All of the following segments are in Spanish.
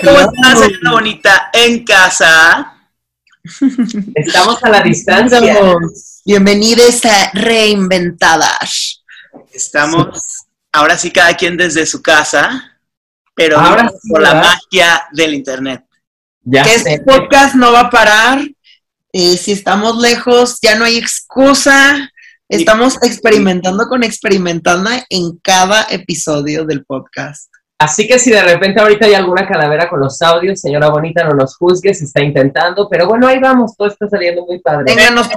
Hey, ¿cómo estás, señora bonita? En casa. Estamos a la distancia. Bienvenidos a Reinventadas. Estamos ahora sí cada quien desde su casa, pero Ahora sí, por la magia del internet. Ya que este podcast no va a parar. Eh, si estamos lejos, ya no hay excusa. Estamos experimentando con experimentando en cada episodio del podcast. Así que si de repente ahorita hay alguna calavera con los audios, señora bonita, no nos juzgue, se está intentando, pero bueno, ahí vamos, todo está saliendo muy padre. Ténganos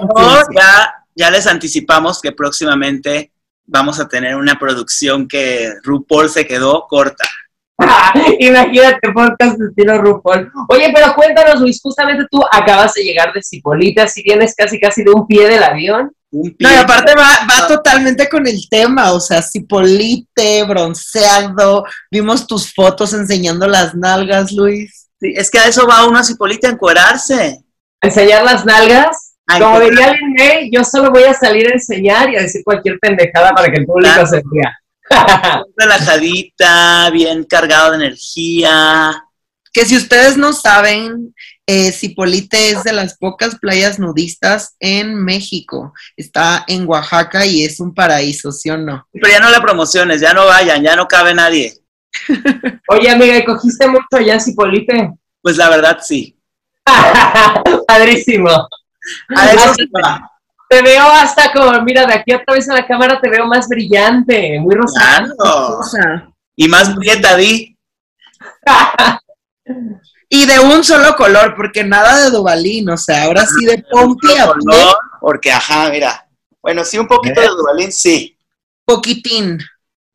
ya, ya les anticipamos que próximamente vamos a tener una producción que RuPaul se quedó corta. Imagínate, podcast de estilo RuPaul. Oye, pero cuéntanos, Luis, justamente tú acabas de llegar de Cipolita, si vienes casi casi de un pie del avión. Un pie. No, y aparte va, va totalmente con el tema, o sea, cipolite, bronceado, vimos tus fotos enseñando las nalgas, Luis. Sí, es que a eso va uno a Cipolita a encuerarse. Enseñar las nalgas. Como diría Lin yo solo voy a salir a enseñar y a decir cualquier pendejada para que el público Claro. se ría. relajadita, bien cargado de energía. Que si ustedes no saben, eh, Cipolite es de las pocas playas nudistas en México. Está en Oaxaca y es un paraíso, ¿sí o no? Pero ya no la promociones, ya no vayan, ya no cabe nadie. Oye, amiga, ¿y cogiste mucho allá en Cipolite? Pues la verdad sí. Padrísimo. A eso va. Te veo hasta como, mira, de aquí otra vez en la cámara te veo más brillante, muy rosado. Claro. Y más prieta, di. y de un solo color, porque nada de Dubalín, o sea, ahora sí de Pompi a pie, Color, Porque, ajá, mira. Bueno, sí, un poquito de Duvalín, sí. poquitín.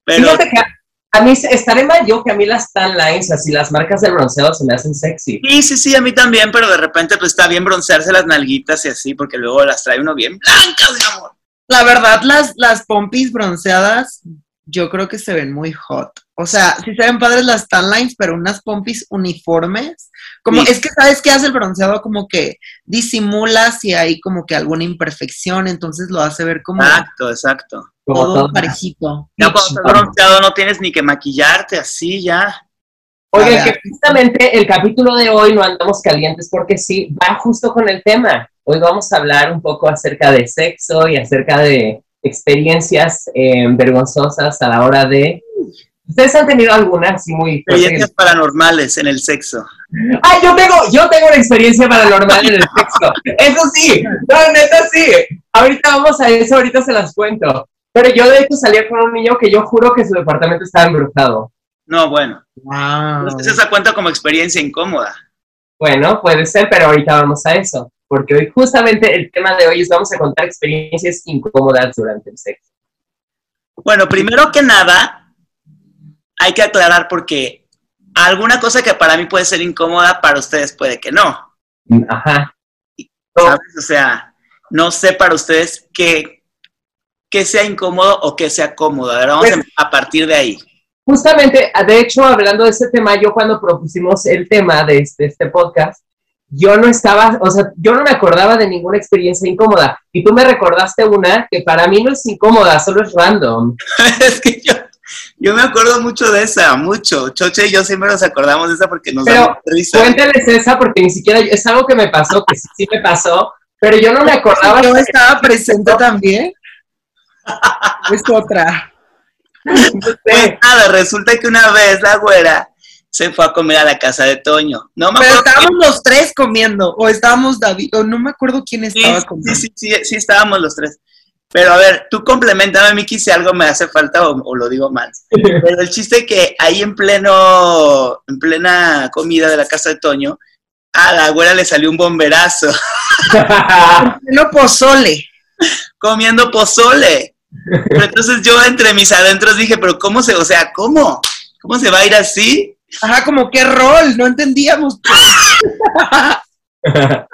Pero Fíjate que a mí estaré mal yo que a mí las tan lines, así las marcas del bronceado se me hacen sexy. sí, sí, sí, a mí también, pero de repente pues está bien broncearse las nalguitas y así, porque luego las trae uno bien blancas, mi amor. La verdad, las, las pompis bronceadas, yo creo que se ven muy hot. O sea, sí se ven padres las tan lines, pero unas pompis uniformes. Como, Sí. es que, ¿sabes qué hace el bronceado? Como que disimula si hay como que alguna imperfección, entonces lo hace ver como Exacto, exacto. Todo todo. parejito. Ya cuando estás bronceado no tienes ni que maquillarte así ya. Oye, que justamente el capítulo de hoy no andamos calientes porque sí, va justo con el tema. Hoy vamos a hablar un poco acerca de sexo y acerca de experiencias eh, vergonzosas a la hora de... ¿Ustedes han tenido alguna así muy... Experiencias paranormales en el sexo. Ah, yo tengo, yo tengo una experiencia paranormal en el sexo. Eso sí, no, neta sí. Ahorita vamos a eso, ahorita se las cuento. Pero yo de hecho salía con un niño que yo juro que su departamento estaba embrujado. No, bueno. Wow. Entonces esa cuenta como experiencia incómoda. Bueno, puede ser, pero ahorita vamos a eso. Porque hoy justamente el tema de hoy es vamos a contar experiencias incómodas durante el sexo. Bueno, primero que nada, hay que aclarar porque alguna cosa que para mí puede ser incómoda, para ustedes puede que no. Ajá. ¿sabes? O sea, no sé para ustedes qué, qué sea incómodo o qué sea cómodo. A ver, vamos Pues- a, a partir de ahí. Justamente, de hecho, hablando de este tema, yo cuando propusimos el tema de este, este podcast, yo no estaba, o sea, yo no me acordaba de ninguna experiencia incómoda. Y tú me recordaste una que para mí no es incómoda, solo es random. es que yo, yo me acuerdo mucho de esa, mucho. Choche y yo siempre nos acordamos de esa porque nos Pero da risa. Cuéntales esa porque ni siquiera, es algo que me pasó, que sí, sí me pasó, pero yo no me acordaba. Yo estaba presente también. Es otra. Pues nada, resulta que una vez la güera se fue a comer a la casa de Toño. No me Pero estábamos los tres comiendo, o estábamos David, o no me acuerdo quién Sí, estaba sí, comiendo. sí, sí, sí, estábamos los tres. Pero a ver, tú complementame, Miki, si algo me hace falta o, o lo digo mal. Pero el chiste es que ahí en pleno, en plena comida de la casa de Toño, a la güera le salió un bomberazo No pozole. comiendo pozole. Pero entonces yo entre mis adentros dije, pero ¿cómo se, o sea, cómo? ¿Cómo se va a ir así? Ajá, como qué rol, no entendíamos. pues.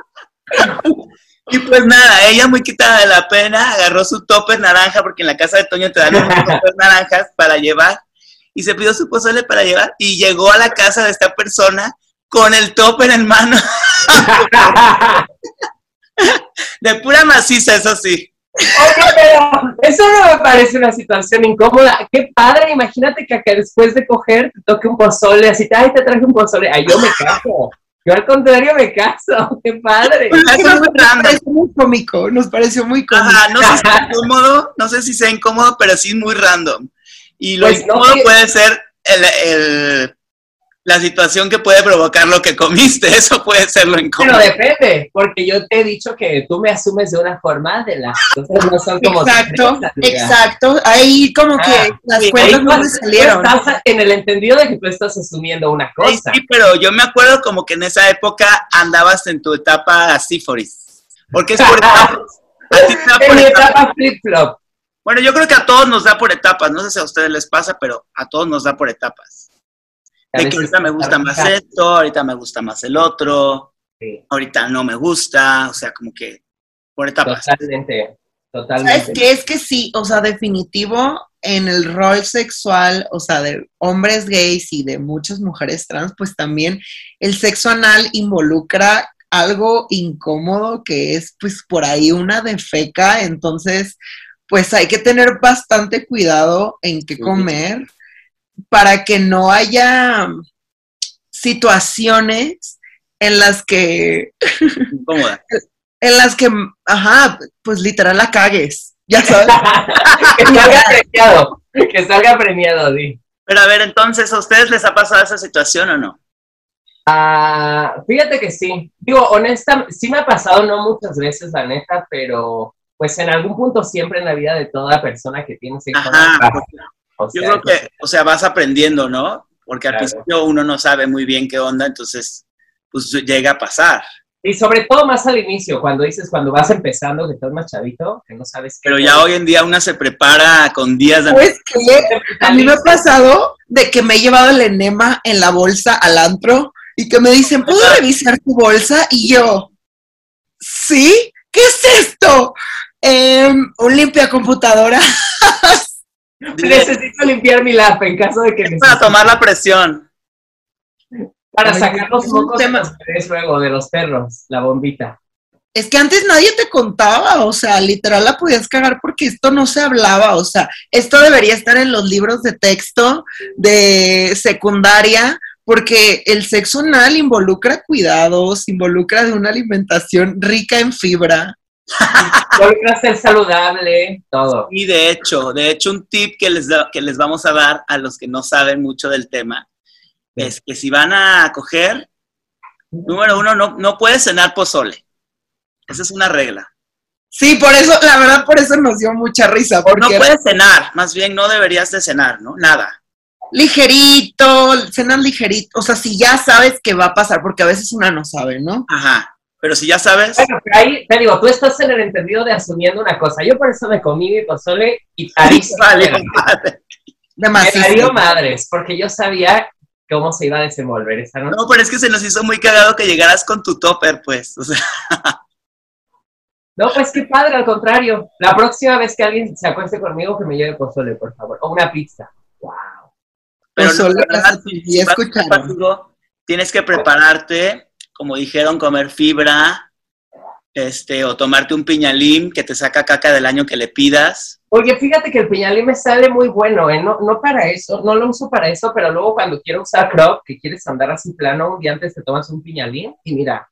Y pues nada, ella muy quitada de la pena, agarró su topper naranja, porque en la casa de Toño te dan unos toppers naranjas para llevar, y se pidió su pozole para llevar, y llegó a la casa de esta persona con el topper en mano, de pura maciza, eso sí. Oye, pero eso no me parece una situación incómoda. Qué padre, imagínate que, que después de coger te toque un pozole, así, ay, te traje un pozole. Ay, yo me caso. Yo al contrario me caso. Qué padre. Eso es muy Nos random. pareció muy cómico, nos pareció muy cómico. Ajá, no sé si sea incómodo, no sé si sea incómodo, pero sí es muy random. Y lo Pues incómodo puede ser el, el- la situación que puede provocar lo que comiste, eso puede ser lo Pero incómodo. depende, porque yo te he dicho que tú me asumes de una forma de las cosas no son como Exacto, exacto. Ahí como que Ah, las sí, cuentas no me salieron. estás en el entendido de que tú estás asumiendo una cosa. sí, pero yo me acuerdo como que en esa época andabas en tu etapa síforis. Porque es por etapas. En mi etapa flip-flop. Bueno, yo creo que a todos nos da por etapas. No sé si a ustedes les pasa, pero a todos nos da por etapas. De que ahorita me gusta más esto, ahorita me gusta más el otro, Sí, ahorita no me gusta, o sea, como que por etapas. totalmente, ¿Sabes totalmente. qué? Es que sí, o sea, definitivo en el rol sexual, o sea, de hombres gays y de muchas mujeres trans, pues también el sexo anal involucra algo incómodo que es pues por ahí una defeca, entonces pues hay que tener bastante cuidado en qué Sí. Para que no haya situaciones en las que Incómoda. en las que, ajá, pues literal la cagues, ya sabes. que salga premiado, que salga premiado, sí. Pero a ver, entonces, ¿a ustedes les ha pasado esa situación o no? Ah, fíjate que sí. Digo, honesta, sí me ha pasado, no muchas veces, la neta, pero pues en algún punto siempre en la vida de toda persona que tiene sexo Ajá, Yo creo que, o sea, vas aprendiendo, ¿no? Porque al Claro. principio uno no sabe muy bien qué onda, entonces, pues llega a pasar. Y sobre todo más al inicio, cuando dices, cuando vas empezando, que estás más chavito, que no sabes qué. Pero ya hoy en día una se prepara con días de... Pues que a mí me ha pasado de que me he llevado el enema en la bolsa al antro y que me dicen, ¿puedo revisar tu bolsa? Y yo, ¿sí? ¿Qué es esto? Em, un limpia computadora. Necesito limpiar mi lap en caso de que para necesite- tomar la presión. para Ay, sacar los es mocos de los luego de los perros, la bombita. Es que antes nadie te contaba, o sea, literal la podías cagar porque esto no se hablaba, o sea, esto debería estar en los libros de texto de secundaria, porque el sexo anal involucra cuidados, involucra de una alimentación rica en fibra. Involucra ser saludable, todo. Y de hecho, de hecho, un tip que les, da- que les vamos a dar a los que no saben mucho del tema es que si van a coger, número uno, no, no puedes cenar pozole. Esa es una regla. Sí, por eso, la verdad, por eso nos dio mucha risa, porque no puedes cenar, más bien no deberías de cenar, ¿no? Nada. ligerito, cenas ligerito, o sea, si ya sabes que va a pasar, porque a veces una no sabe, ¿no? Ajá. Pero si ya sabes, Bueno, pero ahí te digo, tú estás en el entendido de asumiendo una cosa. Yo por eso me comí mi pozole y vale, Me madre. Demasiado. valió madres, porque yo sabía cómo se iba a desenvolver esa noche. No, pero es que se nos hizo muy cagado que llegaras con tu topper, pues. O sea, No, pues qué padre, al contrario. La próxima vez que alguien se acueste conmigo, que me lleve pozole, por favor. O una pizza. Wow. pero no, solo la verdad, las- si- escucharon. tienes que prepararte, como dijeron, comer fibra, este, o tomarte un piñalín que te saca caca del año que le pidas. Oye, fíjate que el piñalín me sale muy bueno, ¿eh? No, no para eso, no lo uso para eso, pero luego cuando quiero usar crop, que quieres andar así plano, un día antes te tomas un piñalín y mira.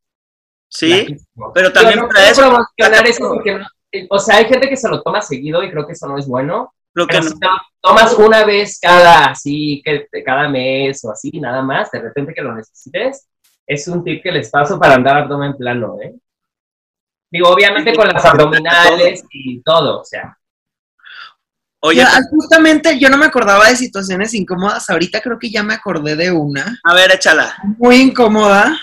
Sí, pero también no para eso, promocionar eso porque o sea, hay gente que se lo toma seguido y creo que eso no es bueno. lo que Pero no- si tomas una vez cada, así, que cada mes o así, nada más, de repente que lo necesites, es un tip que les paso para andar abdomen plano, ¿eh? Digo, obviamente con las abdominales y todo, o sea. Oye, Ya, justamente yo no me acordaba de situaciones incómodas, ahorita creo que ya me acordé de una a ver, échala. muy incómoda.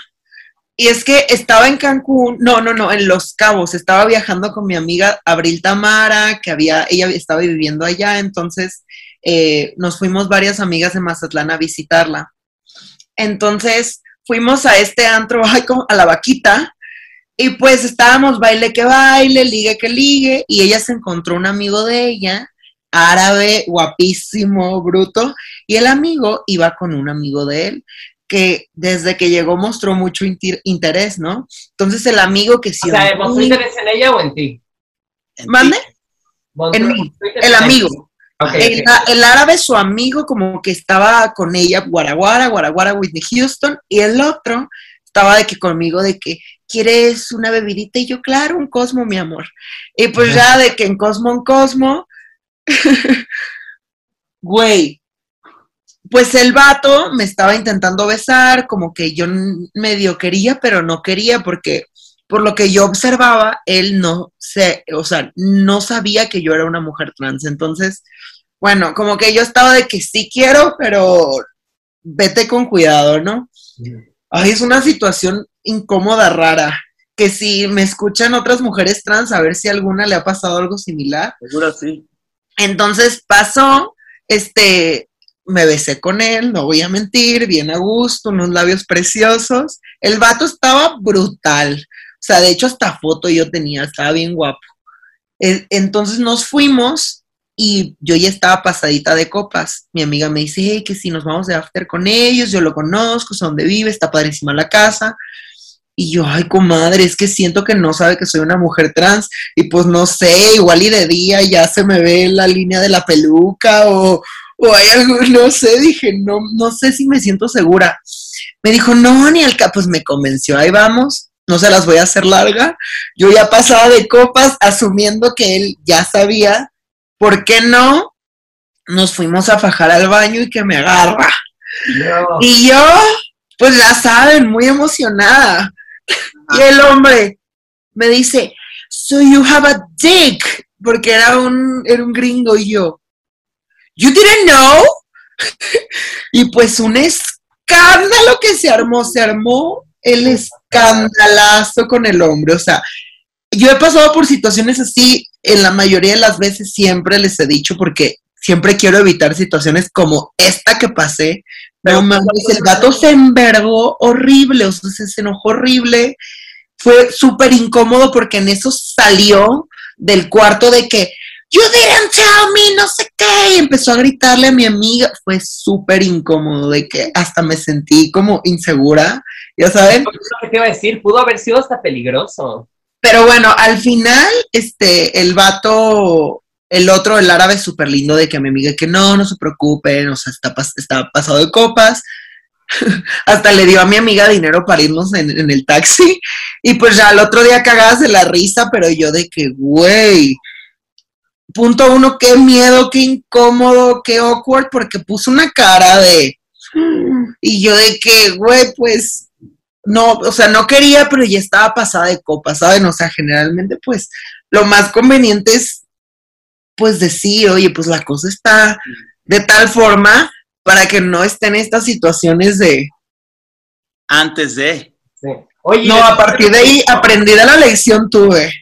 Y es que estaba en Cancún, no, no, no, en Los Cabos, estaba viajando con mi amiga Abril Tamara, que había, ella estaba viviendo allá, entonces eh, nos fuimos varias amigas de Mazatlán a visitarla. Entonces fuimos a este antro, a la vaquita, y pues estábamos baile que baile, ligue que ligue, y ella se encontró un amigo de ella, árabe, guapísimo, bruto, y el amigo iba con un amigo de él que desde que llegó mostró mucho interés, ¿no? Entonces el amigo que sí... O sea, ¿mostró interés en ella o en ti? En ¿Mande? En mí, el amigo. El, árabe, su amigo, como que estaba con ella, Guaraguara, Guaraguara, Whitney Houston, y el otro estaba de que conmigo, de que, ¿quieres una bebidita? Y yo, claro, un Cosmo, mi amor. Y pues ya de que en Cosmo, en Cosmo, güey, pues el vato me estaba intentando besar, como que yo medio quería, pero no quería, porque por lo que yo observaba, él no se, o sea, no sabía que yo era una mujer trans. Entonces, bueno, como que yo estaba de que sí quiero, pero vete con cuidado, ¿no? Ay, es una situación incómoda, rara. Que si me escuchan otras mujeres trans, a ver si a alguna le ha pasado algo similar. Seguro sí. Entonces pasó, este, me besé con él, no voy a mentir, bien a gusto, unos labios preciosos. El vato estaba brutal. O sea, de hecho, hasta foto yo tenía, estaba bien guapo. Entonces nos fuimos y yo ya estaba pasadita de copas. Mi amiga me dice, hey, que si nos vamos de after con ellos, yo lo conozco, sé dónde vive, está padrísima la casa. Y yo, ay, comadre, es que siento que no sabe que soy una mujer trans. Y pues no sé, igual y de día ya se me ve la línea de la peluca o, o hay algo, no sé, dije, no, no sé si me siento segura. Me dijo, no, ni al cap, pues me convenció, ahí vamos, no se las voy a hacer larga. Yo ya pasaba de copas asumiendo que él ya sabía, ¿por qué no? Nos fuimos a fajar al baño y que me agarra. No. Y yo, pues ya saben, muy emocionada. Y el hombre me dice, so you have a dick, porque era un, era un gringo y yo, you didn't know? y pues un escándalo que se armó, se armó el escandalazo con el hombre, o sea, yo he pasado por situaciones así, en la mayoría de las veces siempre les he dicho, porque siempre quiero evitar situaciones como esta que pasé, Pero, no mames, el gato se envergó horrible, o sea, se, se enojó horrible. Fue súper incómodo porque en eso salió del cuarto de que, you didn't tell me, no sé qué, y empezó a gritarle a mi amiga. Fue súper incómodo, de que hasta me sentí como insegura, ya saben. Te iba a decir, pudo haber sido hasta peligroso. Pero bueno, al final, este, el vato, el otro, el árabe, súper lindo de que a mi amiga que no, no se preocupen, o sea, está, pas- está pasado de copas. Hasta le dio a mi amiga dinero para irnos en, en el taxi. Y pues ya el otro día cagadas de la risa, pero yo de que, güey. Punto uno, qué miedo, qué incómodo, qué awkward, porque puso una cara de. Y yo de que, güey, pues no, o sea, no quería, pero ya estaba pasada de copa, ¿saben? O sea, generalmente, pues, lo más conveniente es, pues, decir, oye, pues la cosa está de tal forma para que no estén estas situaciones de... Antes de. Sí. Oye, No, a partir de ahí aprendí de la lección tuve.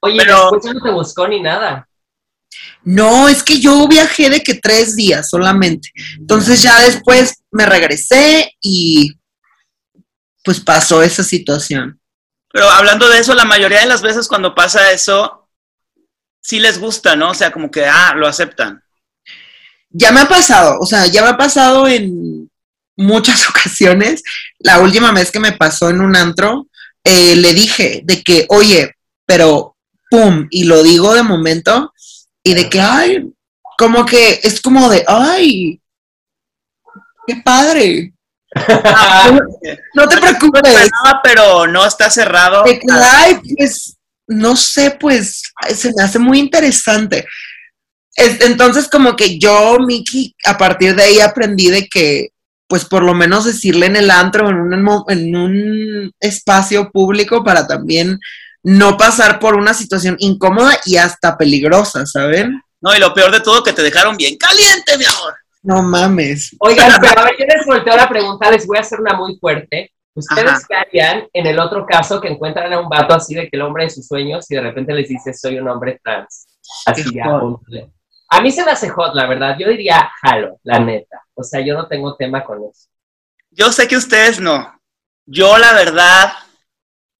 Oye, Pero- después ya no te buscó ni nada. No, es que yo viajé de que tres días solamente. Entonces ya después me regresé y pues pasó esa situación. Pero hablando de eso, la mayoría de las veces cuando pasa eso, sí les gusta, ¿no? O sea, como que, ah, lo aceptan. ya me ha pasado, o sea, ya me ha pasado en muchas ocasiones. La última vez que me pasó en un antro, eh, le dije de que, oye, pero, pum, y lo digo de momento, y de que, ay, como que es como de, ay, qué padre. No te preocupes. No, pero no está cerrado. De que, ay, pues, no sé, pues, se me hace muy interesante. Es- Entonces, como que yo, Miki, a partir de ahí aprendí de que, pues, por lo menos decirle en el antro, en un, en un espacio público, para también no pasar por una situación incómoda y hasta peligrosa, ¿saben? No, y lo peor de todo, que te dejaron bien caliente, mi amor. No mames. Oigan, pero a ver, yo les volteo la pregunta, les voy a hacer una muy fuerte. ¿Ustedes Ajá. qué harían en el otro caso que encuentran a un vato así de que el hombre de sus sueños y de repente les dice soy un hombre trans? Así Qué ya. hot. A mí se me hace hot, la verdad. Yo diría jalo, la neta. O sea, yo no tengo tema con eso. Yo sé que ustedes no. Yo, la verdad,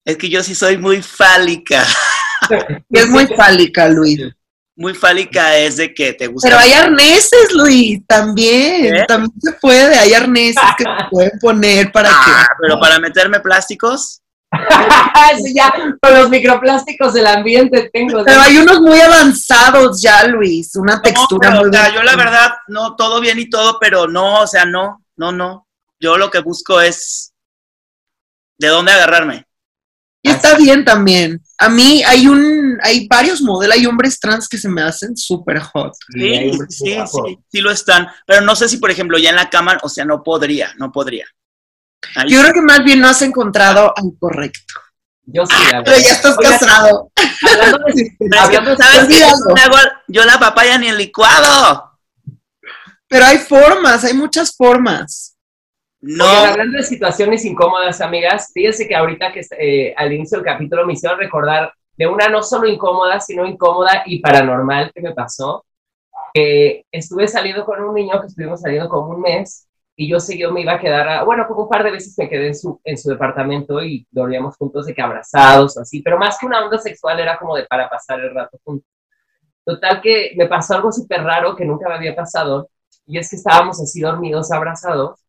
es que yo sí soy muy fálica. Y es muy fálica, Luis. Muy fálica es de que te gusta. Pero hay arneses, Luis, también. ¿Eh? También se puede. Hay arneses que se pueden poner para que. Ah, pero para meterme plásticos, sí, ya, con los microplásticos del ambiente tengo. Pero hay unos muy avanzados ya, Luis, una textura No, pero, muy o sea, buena. yo la verdad, no, todo bien y todo, pero no, o sea, no, no, no. Yo lo que busco es de dónde agarrarme. Y está bien también. A mí hay un, hay varios modelos, hay hombres trans que se me hacen súper hot. Sí, sí, sí, sí lo están. Pero no sé si, por ejemplo, ya en la cama, o sea, no podría, no podría. Ahí Yo creo que más bien no has encontrado al correcto. Yo sí, la Pero ya estás casado. Hablando de, Pero es que, hablando de- ¿Sabes qué? Yo la papaya ni el licuado. Pero hay formas, hay muchas formas. No. Hablando de situaciones incómodas, amigas, fíjense que ahorita que eh, al inicio del capítulo me hicieron recordar de una no solo incómoda, sino incómoda y paranormal que me pasó. Eh, estuve saliendo con un niño que estuvimos saliendo como un mes y yo seguido me iba a quedar, a- bueno, como un par de veces me quedé en su, en su departamento y dormíamos juntos de que abrazados así, pero más que una onda sexual era como de para pasar el rato juntos. Total que me pasó algo súper raro que nunca me había pasado y es que estábamos así dormidos, abrazados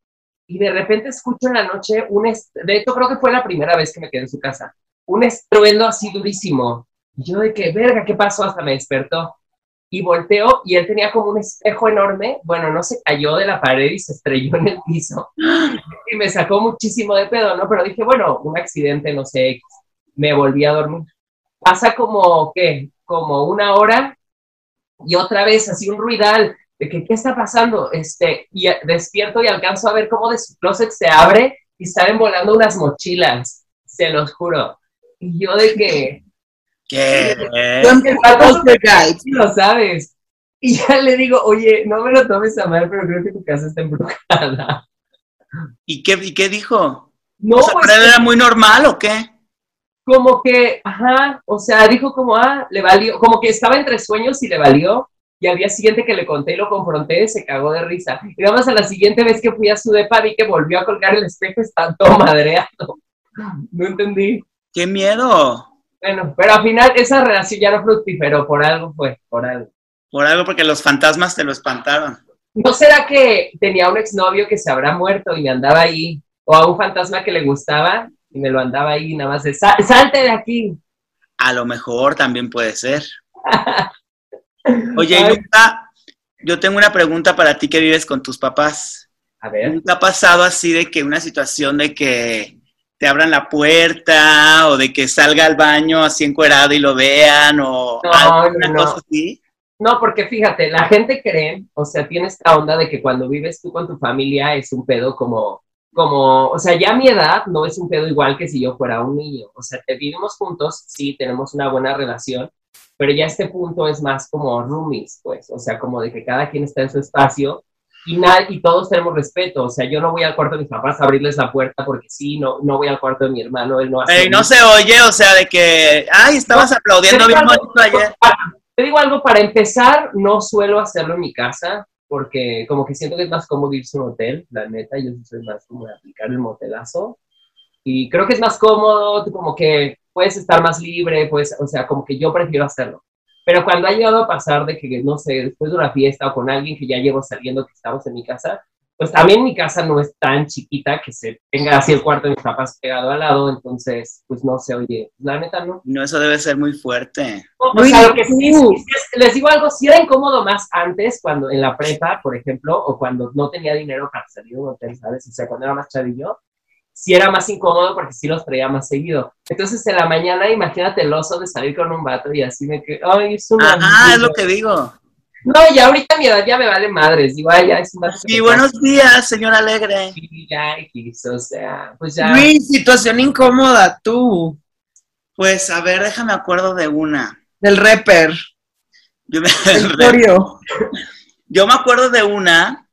y de repente escucho en la noche un, de hecho creo que fue la primera vez que me quedé en su casa, un estruendo así durísimo. Y yo de que, verga, ¿qué pasó? Hasta me despertó. Y volteo y él tenía como un espejo enorme, bueno, no se cayó de la pared y se estrelló en el piso. Y me sacó muchísimo de pedo, ¿no? Pero dije, bueno, un accidente, no sé, me volví a dormir. Pasa como, ¿qué? Como una hora y otra vez así un ruidal de que, ¿qué está pasando? Este, y despierto y alcanzo a ver cómo de su closet se abre y salen volando unas mochilas, se los juro. Y yo de que, ¿Qué? Sí lo sabes. Y ya le digo, oye, no me lo tomes a mal, pero creo que tu casa está embrujada. ¿Y qué, ¿Y qué dijo? No, o sea, pues, ¿pero él era muy normal o qué? como que, ajá, o sea, dijo como, ah, le valió, como que estaba entre sueños y le valió. Y al día siguiente que le conté y lo confronté, se cagó de risa. Y más a la siguiente vez que fui a su depa, vi que volvió a colgar el espejo, está todo madreado. No entendí. ¡Qué miedo! Bueno, pero al final esa relación ya no fructiferó, por algo fue, por algo. Por algo, porque los fantasmas te lo espantaron. ¿No será que tenía un exnovio que se habrá muerto y me andaba ahí? O a un fantasma que le gustaba y me lo andaba ahí nada más de, "Sa- salte de aquí. A lo mejor también puede ser. Oye. Luca, yo tengo una pregunta para ti que vives con tus papás. A ver. ¿Nunca ha pasado así de que una situación de que te abran la puerta o de que salga al baño así encuerado y lo vean o No, alguna no, no. cosa así? No, porque fíjate, la gente cree, o sea, tiene esta onda de que cuando vives tú con tu familia es un pedo como, como, o sea, ya mi edad no es un pedo igual que si yo fuera un niño. O sea, te vivimos juntos, sí, tenemos una buena relación, pero ya este punto es más como roomies, pues, o sea, como de que cada quien está en su espacio y, y todos tenemos respeto. O sea, yo no voy al cuarto de mis papás a abrirles la puerta porque sí, no, no voy al cuarto de mi hermano, él no hace. Ey, no se oye, o sea, de que, ay, estabas No, aplaudiendo bien bonito ayer. Te digo algo, para empezar, no suelo hacerlo en mi casa, porque como que siento que es más cómodo irse a un hotel, la neta, yo soy más como de aplicar el motelazo. Y creo que es más cómodo, como que puedes estar más libre, pues, o sea, como que yo prefiero hacerlo. Pero cuando ha llegado a pasar de que, no sé, después de una fiesta o con alguien que ya llevo saliendo, que estamos en mi casa, pues también mi casa no es tan chiquita que se tenga así el cuarto de mis papás pegado al lado, entonces, pues no sé, oye, la neta no. No, eso debe ser muy fuerte. O Luis, sea, lo que sí, les digo algo, sí era incómodo más antes, cuando en la prepa, por ejemplo, o cuando no tenía dinero para salir a un hotel, ¿sabes? O sea, cuando era más chavillo, sí era más incómodo porque sí los traía más seguido. Entonces, en la mañana, imagínate el oso de salir con un vato y así me que, ay, es una... Ajá, es lo que digo. No, ya ahorita mi edad ya me vale madres, digo, ay, ya es un vato que Y buenos días, señor Alegre. Sí, ya o sea, pues ya... Luis, situación incómoda, tú, Pues, a ver, déjame acuerdo de una. del rapper, Yo me, yo me acuerdo de una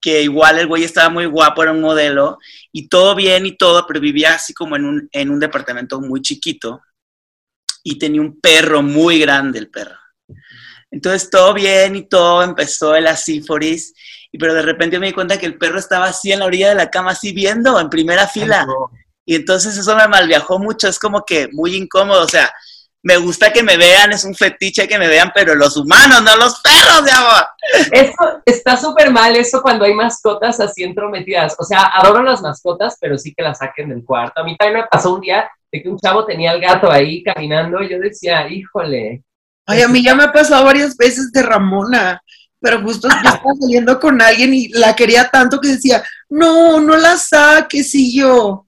que igual el güey estaba muy guapo, era un modelo, y todo bien y todo, pero vivía así como en un, en un departamento muy chiquito, y tenía un perro muy grande, el perro. Entonces todo bien y todo, empezó el asíforis, y pero de repente me di cuenta que el perro estaba así en la orilla de la cama, así viendo, en primera fila. Y entonces eso me malviajó mucho, es como que muy incómodo, o sea, me gusta que me vean, es un fetiche que me vean, pero los humanos, no los perros, de amor. Eso está súper mal, eso cuando hay mascotas así entrometidas. O sea, adoro las mascotas, pero sí que las saquen del cuarto. A mí también me pasó un día de que un chavo tenía el gato ahí caminando y yo decía, híjole. Ay, a mí ya me ha pasado varias veces de Ramona, pero justo yo estaba saliendo con alguien y la quería tanto que decía, no, no la saques, y yo.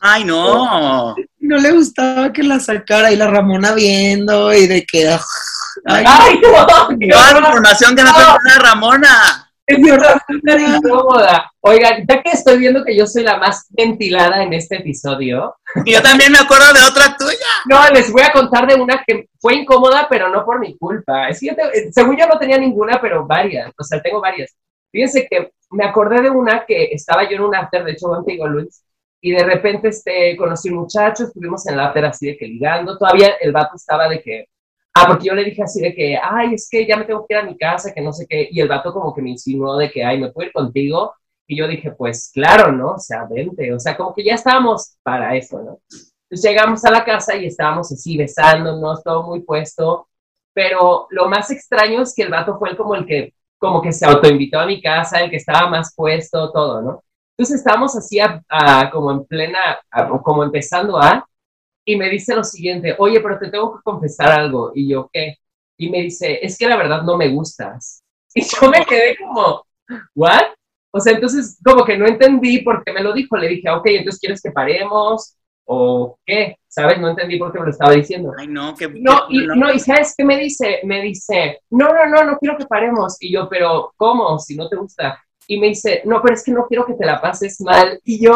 Ay, no. No le gustaba que la sacara y la Ramona viendo y de que. Ay, ay no, Toda la información que no te pone Ramona. Es súper incómoda. Oigan, ya que estoy viendo que yo soy la más ventilada en este episodio. Yo también me acuerdo de otra tuya. No, les voy a contar de una que fue incómoda, pero no por mi culpa. Es que yo te- según yo no tenía ninguna, pero varias. O sea, tengo varias. Fíjense que me acordé de una que estaba yo en un after, de hecho, contigo, Luis, y de repente este, conocí un muchacho, estuvimos en el after así de que ligando. Todavía el vato estaba de que, ah, porque yo le dije así de que, ay, es que ya me tengo que ir a mi casa, que no sé qué. Y el vato como que me insinuó de que, ay, ¿me puedo ir contigo? Y yo dije, pues claro, ¿no? O sea, vente. O sea, como que ya estábamos para eso, ¿no? Entonces llegamos a la casa y estábamos así besándonos, todo muy puesto. Pero lo más extraño es que el vato fue como el que, como que se autoinvitó a mi casa, el que estaba más puesto, todo, ¿no? Entonces estábamos así a- a- como en plena, a- como empezando a, y me dice lo siguiente, oye, pero te tengo que confesar algo. Y yo, ¿qué? Y me dice, es que la verdad no me gustas. Y yo me quedé como, ¿what? O sea, entonces como que no entendí por qué me lo dijo. Le dije, ok, entonces ¿quieres que paremos? ¿O qué? ¿Sabes? No entendí por qué me lo estaba diciendo. Ay, no, que. No, y, no, y ¿sabes qué me dice? Me dice, no, no, no, no quiero que paremos. Y yo, pero ¿cómo? Si no te gusta. Y me dice, no, pero es que no quiero que te la pases mal. Y yo,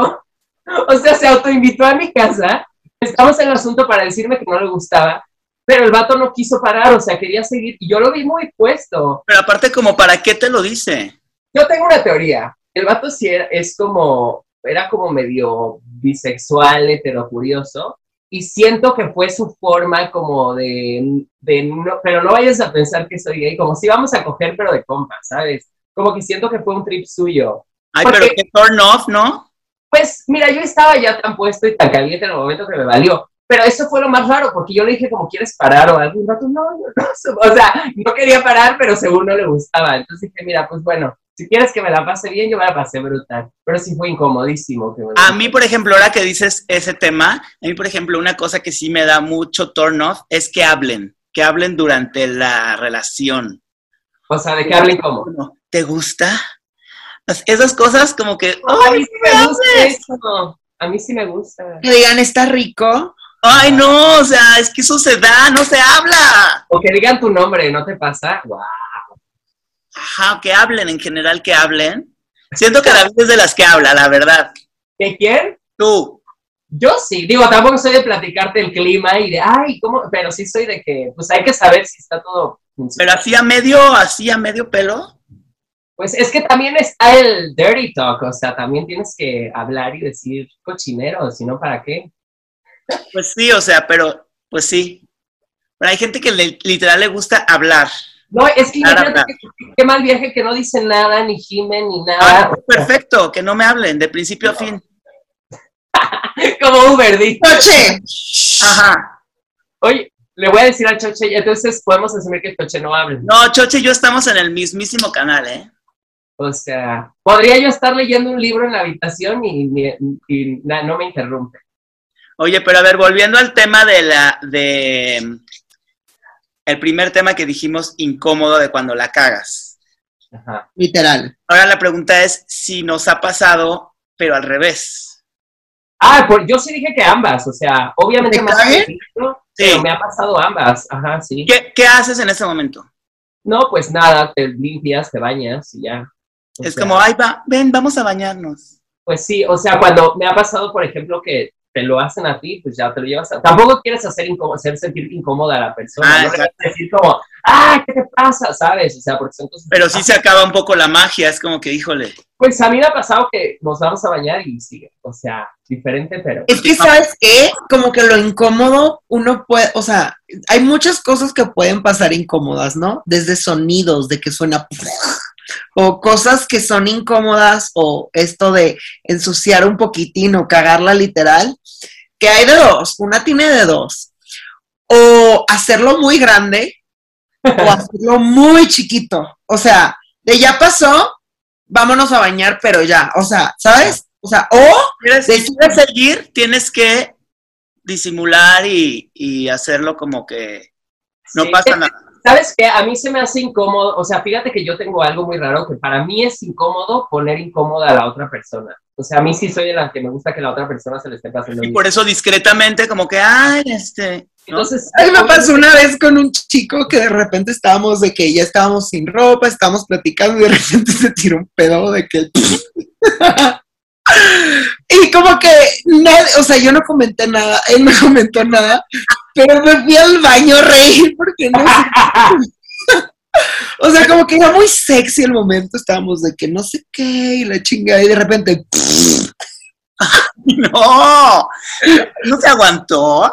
o sea, se autoinvitó a mi casa. Estamos en el asunto para decirme que no le gustaba, pero el vato no quiso parar, o sea, quería seguir. Y yo lo vi muy puesto. Pero aparte, como, ¿para qué te lo dice? Yo tengo una teoría. El vato sí era, es como, era como medio bisexual, heterocurioso, y siento que fue su forma como de, de no, pero no vayas a pensar que soy gay, como si vamos a coger, pero de compas, ¿sabes? Como que siento que fue un trip suyo. Ay, Porque- pero qué turn off, ¿no? Pues mira, yo estaba ya tan puesto y tan caliente en el momento que me valió. Pero eso fue lo más raro, porque yo le dije como, ¿quieres parar o el vato, no, no, no. O sea, no quería parar, pero según no le gustaba. Entonces dije, mira, pues bueno, si quieres que me la pase bien, yo me la pasé brutal. Pero sí fue incomodísimo. Que me A mí, por ejemplo, ahora que dices ese tema, a mí, por ejemplo, una cosa que sí me da mucho turn off es que hablen, que hablen durante la relación. O sea, de que hablen. Como, ¿Te gusta? Pues, Esas cosas como que, A mí ¡ay, sí me gusta eso. A mí sí me gusta. Que digan, está rico. ay, no! O sea, es que eso se da, no se habla. O que digan tu nombre, ¿no te pasa? Guau. Ajá, que hablen, en general que hablen. Siento que David es de las que habla, la verdad. ¿Qué quién? Tú, Yo sí, digo, tampoco soy de platicarte el clima y de, ay, ¿cómo? Pero sí soy de que, pues hay que saber si está todo pero así a medio, así a medio pelo. Pues es que también está el dirty talk, o sea, también tienes que hablar y decir cochinero, si no, ¿para qué? Pues sí, o sea, pero, pues sí. Pero hay gente que le- literal le gusta hablar. No, es que qué mal viaje que no dicen nada, ni gimen, ni Ah, nada. perfecto, que no me hablen, de principio a fin. Como Uber, di. Choche, Ajá. Oye, le voy a decir al Choche, entonces podemos asumir que Choche no hable. No, Choche y yo estamos en el mismísimo canal, ¿eh? O sea, podría yo estar leyendo un libro en la habitación y, y- y na- no me interrumpe. Oye, pero a ver, volviendo al tema de la, de, el primer tema que dijimos, incómodo de cuando la cagas. Ajá. literal. Ahora la pregunta es si nos ha pasado, pero al revés. Ah, pues yo sí dije que ambas, o sea, obviamente ¿Te más cague? poquito, Sí. pero me ha pasado ambas, ajá, sí. ¿Qué, qué haces en ese momento? No, pues nada, te limpias, te bañas y ya. O es sea, como, ay, va, ven, vamos a bañarnos. Pues sí, o sea, cuando me ha pasado, por ejemplo, que te lo hacen a ti, pues ya te lo llevas a... Tampoco quieres hacer, incómodo, hacer sentir incómoda a la persona, Ah, no le vas exacto. a decir como, ah, ¿qué te pasa? ¿Sabes? O sea, porque son cosas... Pero sí se acaba un poco la magia, es como que, híjole. Pues a mí me ha pasado que nos vamos a bañar y sigue, o sea, diferente, pero... Es que, ¿sabes qué? Como que lo incómodo, uno puede, o sea, hay muchas cosas que pueden pasar incómodas, ¿no? Desde sonidos, de que suena, o cosas que son incómodas, o esto de ensuciar un poquitín o cagarla literal, que hay de dos, una tiene de dos. o hacerlo muy grande o hacerlo muy chiquito. O sea, de ya pasó, vámonos a bañar, pero ya. O sea, ¿sabes? O sea, o si quieres seguir, tienes que disimular y, y hacerlo como que no pasa nada. ¿Sabes qué? A mí se me hace incómodo, o sea, fíjate que yo tengo algo muy raro, que para mí es incómodo poner incómoda a la otra persona. O sea, a mí sí soy de la que me gusta que la otra persona se le esté pasando. Y por eso discretamente, como que, ay, este... Entonces, a mí me pasó una vez con un chico que de repente estábamos de que ya estábamos sin ropa, estábamos platicando y de repente se tiró un pedo de que... y como que, o sea, yo no comenté nada, él no comentó nada, pero me fui al baño a reír porque no sé. o sea, como que era muy sexy el momento, estábamos de que no sé qué, y la chingada, y de repente. no, no se aguantó.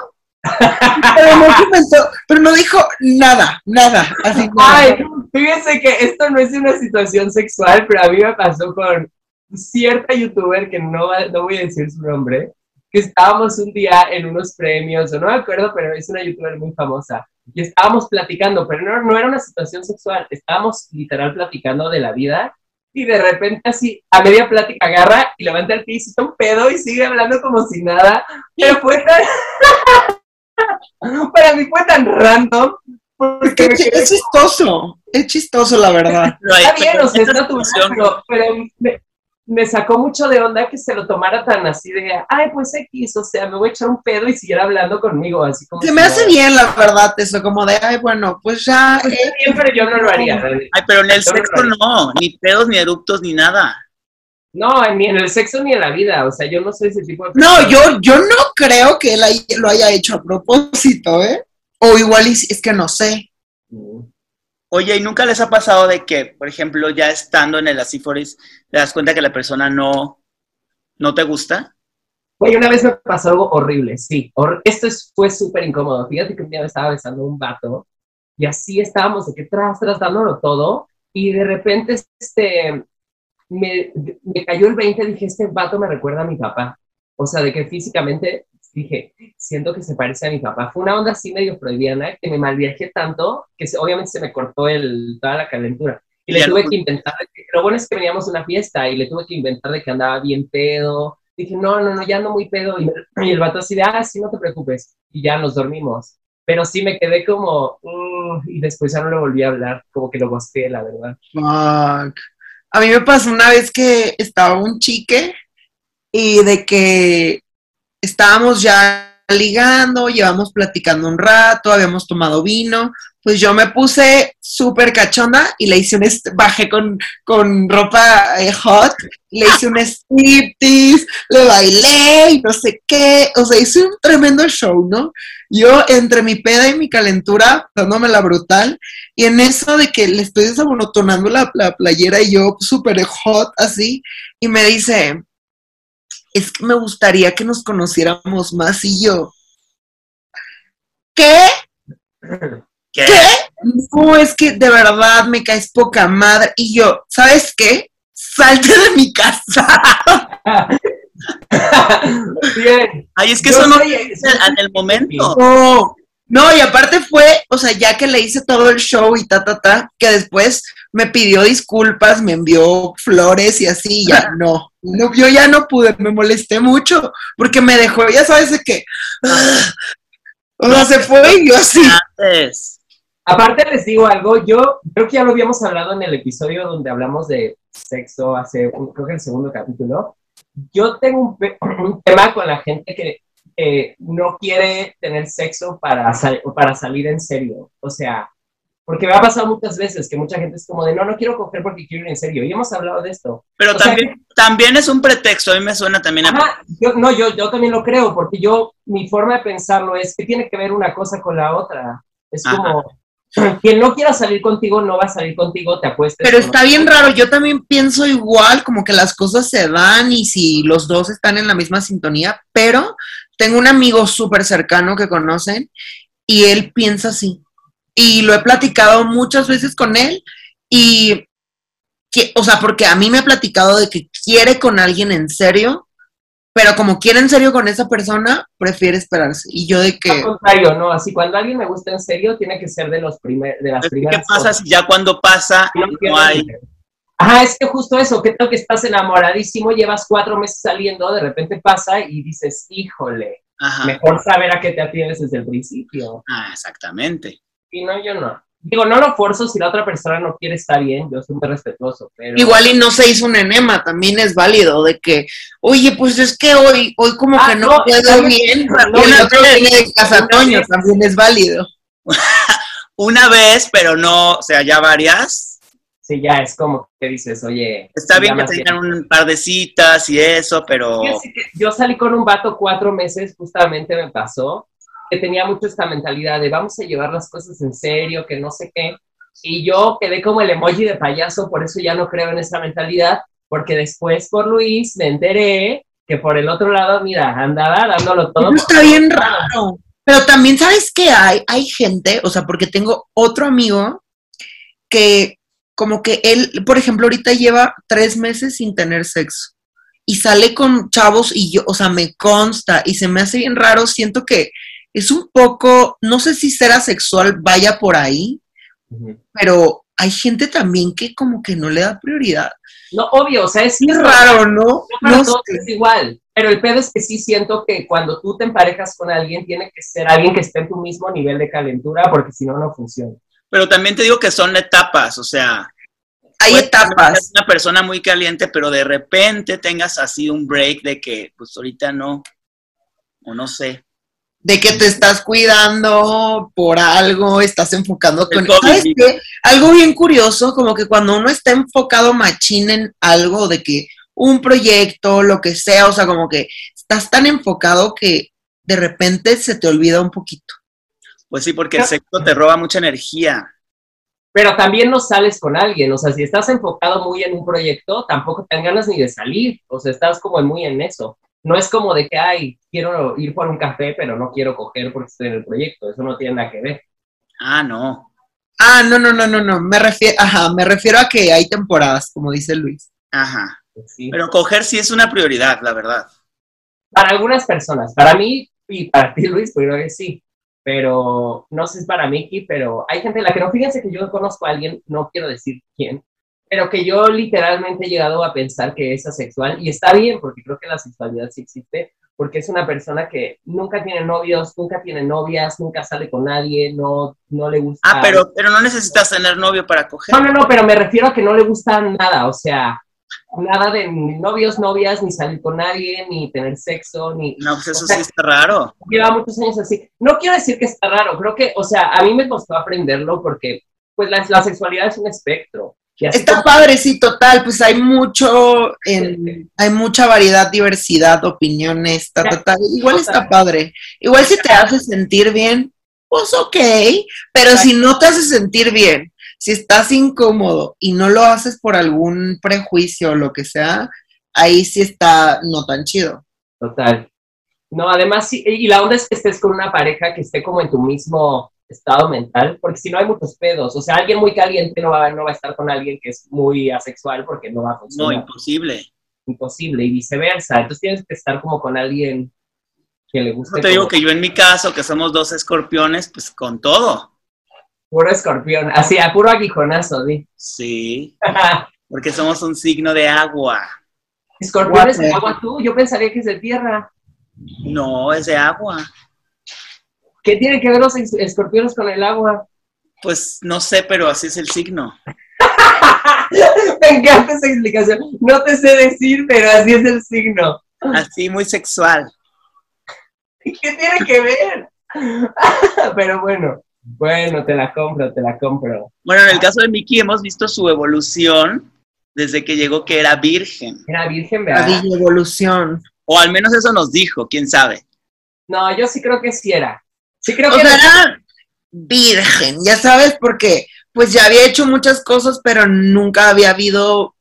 Pero no comentó, pero no dijo nada, nada. Así Ay, fíjense que esto no es una situación sexual, pero a mí me pasó con cierta youtuber que no, no voy a decir su nombre, que estábamos un día en unos premios, o no me acuerdo, pero es una youtuber muy famosa, y estábamos platicando, pero no, no era una situación sexual, estábamos literal platicando de la vida, y de repente así, a media plática agarra y levanta el piso, un pedo y sigue hablando como si nada, pero fue tan... Para mí fue tan random. Porque es chistoso, es chistoso la verdad. Está bien, o sea, es natural, pero me, me sacó mucho de onda que se lo tomara tan así de, ay, pues X, o sea, me voy a echar un pedo y siguiera hablando conmigo, así como... Se me hace bien, la verdad, eso, como de, ay, bueno, pues ya... Pues eh, bien, pero yo no lo haría. Ay, pero en el sexo no, ni pedos, ni eruptos, ni nada. No, ni en el sexo ni en la vida, o sea, yo no soy ese tipo de... No, yo, yo no creo que él lo haya hecho a propósito, ¿eh? O igual es que no sé. Mm. Oye, ¿y nunca les ha pasado de que, por ejemplo, ya estando en el Asiforis, te das cuenta que la persona no, no te gusta? Oye, una vez me pasó algo horrible, sí. Esto fue súper incómodo. Fíjate que un día me estaba besando un vato y así estábamos de que tras, tras, dándolo todo y de repente este, me, me cayó el 20 dije, este vato me recuerda a mi papá. O sea, de que físicamente dije, siento que se parece a mi papá. Fue una onda así medio freudiana que me malviajé tanto que obviamente se me cortó el, toda la calentura. Y le tuve que inventar, lo bueno es que veníamos a una fiesta y le tuve que inventar de que andaba bien pedo. Dije, no, no, no, ya ando muy pedo. Y, el vato así de, ah, sí, no te preocupes. Y ya nos dormimos. Pero sí me quedé como, uh", y después ya no le volví a hablar, como que lo gosté, la verdad. Fuck. A mí me pasó una vez que estaba un chique y de que estábamos ya ligando, llevamos platicando un rato, habíamos tomado vino, pues yo me puse súper cachonda y le hice un, bajé con, con ropa eh, hot, le hice un striptease, le bailé y no sé qué, o sea, hice un tremendo show, ¿no? Yo entre mi peda y mi calentura, dándome la brutal, y en eso de que le estoy desabonotonando la, la playera y yo súper hot así, y me dice, es que me gustaría que nos conociéramos más y yo. ¿Qué? ¿Qué? No, es que de verdad me caes poca madre. Y yo, ¿sabes qué? Salte de mi casa. Bien. Ay, es que eso no es en el momento. No, no, y aparte fue, o sea, ya que le hice todo el show y ta, ta, ta, que después me pidió disculpas, me envió flores y así, ya no. no yo ya no pude, me molesté mucho, porque me dejó, ya sabes de qué. o sea, se fue y yo así. Aparte les digo algo, yo creo que ya lo habíamos hablado en el episodio donde hablamos de sexo hace, creo que el segundo capítulo. Yo tengo un tema con la gente que no quiere tener sexo para, para salir en serio. O sea, porque me ha pasado muchas veces que mucha gente es como de, no, no quiero coger porque quiero ir en serio. Y hemos hablado de esto. Pero también, también es un pretexto, a mí me suena también a... yo, no, yo, yo también lo creo, porque yo, mi forma de pensarlo es que tiene que ver una cosa con la otra. Es como, quien no quiera salir contigo no va a salir contigo, te apuestas. Pero está bien raro, yo también pienso igual, como que las cosas se dan y si los dos están en la misma sintonía, pero tengo un amigo súper cercano que conocen y él piensa así. Y lo he platicado muchas veces con él y, que, o sea, porque a mí me ha platicado de que quiere con alguien en serio, pero como quiere en serio con esa persona, prefiere esperarse. Y yo de que... Al contrario, no, así cuando alguien me gusta en serio, tiene que ser de los primer, de las primeras ¿Qué pasa cosas. si ya cuando pasa No hay? Ajá, es que justo eso, que tal que estás enamoradísimo, llevas cuatro meses saliendo, de repente pasa y dices, híjole, Ajá. mejor saber a qué te atienes desde el principio. Ah, exactamente. Y no, yo no. Digo, no lo forzo, si la otra persona no quiere, está bien, yo soy muy respetuoso, pero... Igual y no se hizo un enema, también es válido, de que, oye, pues es que hoy, hoy como Ah, que no, no, puedo también- bien, no, y el una otro viene de casa una Toño, vez- también es válido. Una vez, pero no, o sea, ya varias. Sí, ya es como que dices, oye... Está bien que tengan un par de citas y eso, pero Yo salí con un vato cuatro meses, justamente me pasó, que tenía mucho esta mentalidad de vamos a llevar las cosas en serio, que no sé qué. Y yo quedé como el emoji de payaso, por eso ya no creo en esa mentalidad, porque después por Luis me enteré que por el otro lado, mira, andaba dándolo todo. Está bien raro. Pero también, ¿sabes qué hay? Hay gente, o sea, porque tengo otro amigo que como que él, por ejemplo, ahorita lleva tres meses sin tener sexo y sale con chavos y yo, o sea, me consta y se me hace bien raro, siento que es un poco, no sé si ser asexual vaya por ahí, pero hay gente también que como que no le da prioridad. No, obvio, o sea, es Es raro, ¿no? No para No todos sé. es igual. Pero el pedo es que sí siento que cuando tú te emparejas con alguien, tiene que ser alguien que esté en tu mismo nivel de calentura, porque si no, no funciona. pero también te digo que son etapas, o sea, Hay etapas. una persona muy caliente, pero de repente tengas así un break de que pues ahorita no o no sé. De que te estás cuidando por algo, estás enfocando con... ¿Sabes qué? Algo bien curioso, como que cuando uno está enfocado machín en algo, de que un proyecto, lo que sea, o sea, como que estás tan enfocado que de repente se te olvida un poquito. Pues sí, porque el sexo te roba mucha energía. Pero también no sales con alguien, o sea, si estás enfocado muy en un proyecto, tampoco te dan ganas ni de salir, o sea, estás como muy en eso. No es como de que, ay, quiero ir por un café, pero no quiero coger porque estoy en el proyecto, eso no tiene nada que ver. Ah, no. Ah, no, no, no, no, no, me refiero, ajá, me refiero a que hay temporadas, como dice Luis. Ajá. Sí. Pero coger sí es una prioridad, la verdad. Para algunas personas, para mí y para ti, Luis, pues creo que sí. Pero no sé si es para Miki, pero hay gente en la que no, fíjense que yo conozco a alguien, no quiero decir quién, pero que yo literalmente he llegado a pensar que es asexual y está bien, porque creo que la sexualidad sí existe, porque es una persona que nunca tiene novios, nunca tiene novias, nunca sale con nadie, no, no le gusta. Ah, pero, pero no necesitas tener novio para coger. No, no, no, pero me refiero a que no le gusta nada, o sea, nada de ni novios, novias, ni salir con nadie, ni tener sexo, ni... No, pues eso o sea, sí está raro. lleva muchos años así. No quiero decir que está raro, creo que, o sea, a mí me costó aprenderlo porque, pues, la, la sexualidad es un espectro. Está padre, sí, total, pues hay mucho, en- hay mucha variedad, diversidad, opiniones, ta, ta, ta. Igual está padre. Igual si te hace sentir bien, pues ok, pero si no te hace sentir bien, si estás incómodo y no lo haces por algún prejuicio o lo que sea, ahí sí está no tan chido. Total. No, además, sí, y la onda es que estés con una pareja que esté como en tu mismo estado mental, porque si no hay muchos pedos, o sea, alguien muy caliente no va, no va a estar con alguien que es muy asexual porque no va a No, funcionar. imposible. imposible, y viceversa. Entonces tienes que estar como con alguien que le guste. No te digo como que yo en mi caso, que somos dos escorpiones, pues con todo. Puro escorpión, así, a puro aguijonazo, di. Sí, porque somos un signo de agua. Escorpión es de agua tú, yo pensaría que es de tierra. No, es de agua. ¿Qué tienen que ver los es- escorpiones con el agua? Pues no sé, pero así es el signo. Me encanta esa explicación. No te sé decir, pero así es el signo. Así muy sexual. ¿Qué tiene que ver? pero bueno, bueno, te la compro, te la compro. Bueno, en el caso de Mickey hemos visto su evolución desde que llegó que era virgen. Era virgen, La ¿verdad? evolución. O al menos eso nos dijo, quién sabe. No, yo sí creo que sí era. Sí creo O que sea, era. virgen, ya sabes, porque pues ya había hecho muchas cosas, pero nunca había habido,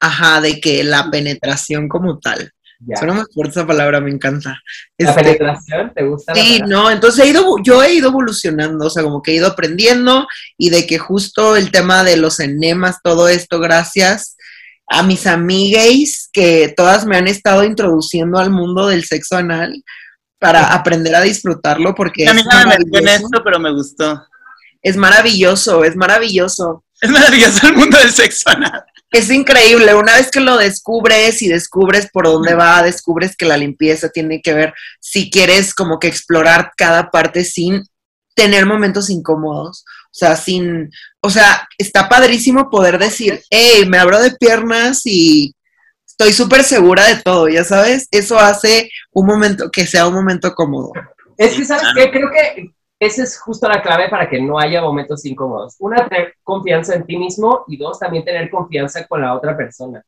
ajá, de que la penetración como tal. Ya. Suena más fuerte esa palabra, me encanta. ¿La Este, penetración? ¿Te gusta? sí, no, entonces he ido, yo he ido evolucionando, o sea, como que he ido aprendiendo y de que justo el tema de los enemas, todo esto, gracias, a mis amigas que todas me han estado introduciendo al mundo del sexo anal para aprender a disfrutarlo porque a mí me metí en esto, pero me gustó. Es maravilloso, es maravilloso. Es maravilloso el mundo del sexo anal. Es increíble, una vez que lo descubres y descubres por dónde va, descubres que la limpieza tiene que ver si quieres como que explorar cada parte sin tener momentos incómodos, o sea, sin, o sea, está padrísimo poder decir, hey, me abro de piernas y estoy súper segura de todo, ya sabes, eso hace un momento, que sea un momento cómodo. Es que, ¿sabes qué? Creo que esa es justo la clave para que no haya momentos incómodos. Una, tener confianza en ti mismo y dos, también tener confianza con la otra persona.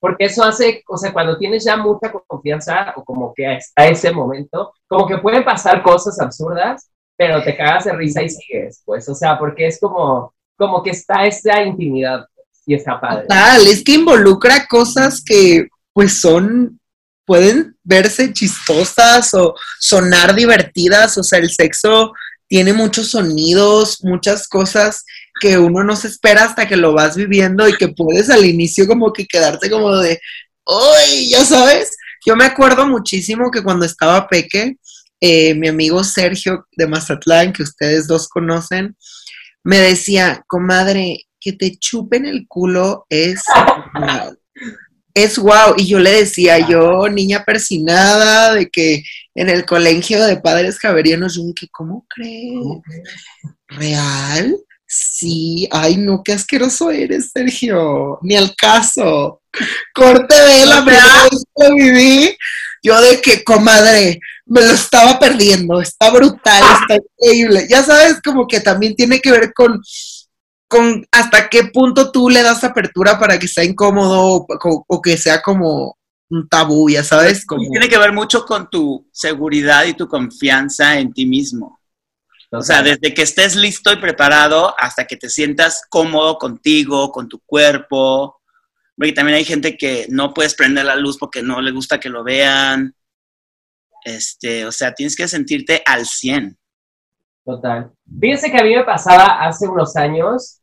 Porque eso hace, o sea, cuando tienes ya mucha confianza o como que a ese momento, como que pueden pasar cosas absurdas, pero te cagas de risa y sigues, pues, o sea, porque es como, como que está esa intimidad y está padre. Total, es que involucra cosas que pues son, pueden verse chistosas o sonar divertidas, o sea, el sexo tiene muchos sonidos, muchas cosas que uno no se espera hasta que lo vas viviendo y que puedes al inicio como que quedarte como de, ¡ay! Ya sabes, yo me acuerdo muchísimo que cuando estaba peque, eh, mi amigo Sergio de Mazatlán, que ustedes dos conocen, me decía, comadre, que te chupen el culo es wow. Es wow. Y yo le decía, yo, niña persinada, de que en el colegio de padres javerianos, yo que, ¿cómo crees? ¿Real? Sí, ay no, qué asqueroso eres, Sergio. Ni al caso. Corte de la que viví. Yo de que, comadre, me lo estaba perdiendo. Está brutal, está increíble. Ya sabes, como que también tiene que ver con con hasta qué punto tú le das apertura para que sea incómodo o, que sea como un tabú, ya sabes. Como... Tiene que ver mucho con tu seguridad y tu confianza en ti mismo. O sea, desde que estés listo y preparado hasta que te sientas cómodo contigo, con tu cuerpo. Porque también hay gente que no puedes prender la luz porque no le gusta que lo vean. Este, o sea, tienes que sentirte al 100. Total. Fíjense que a mí me pasaba hace unos años,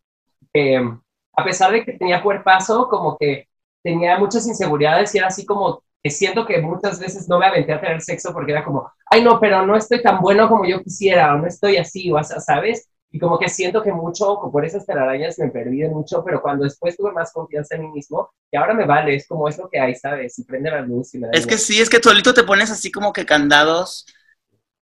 a pesar de que tenía cuerpazo, como que tenía muchas inseguridades y era así como que siento que muchas veces no me aventé a tener sexo porque era como, ay no, pero no estoy tan bueno como yo quisiera, o no estoy así, o ¿sabes? Y como que siento que mucho, por esas telarañas me perdí mucho, pero cuando después tuve más confianza en mí mismo, y ahora me vale, es como es lo que hay, ¿sabes? Y prende la luz y me da Es que sí, es que solito te pones así como que candados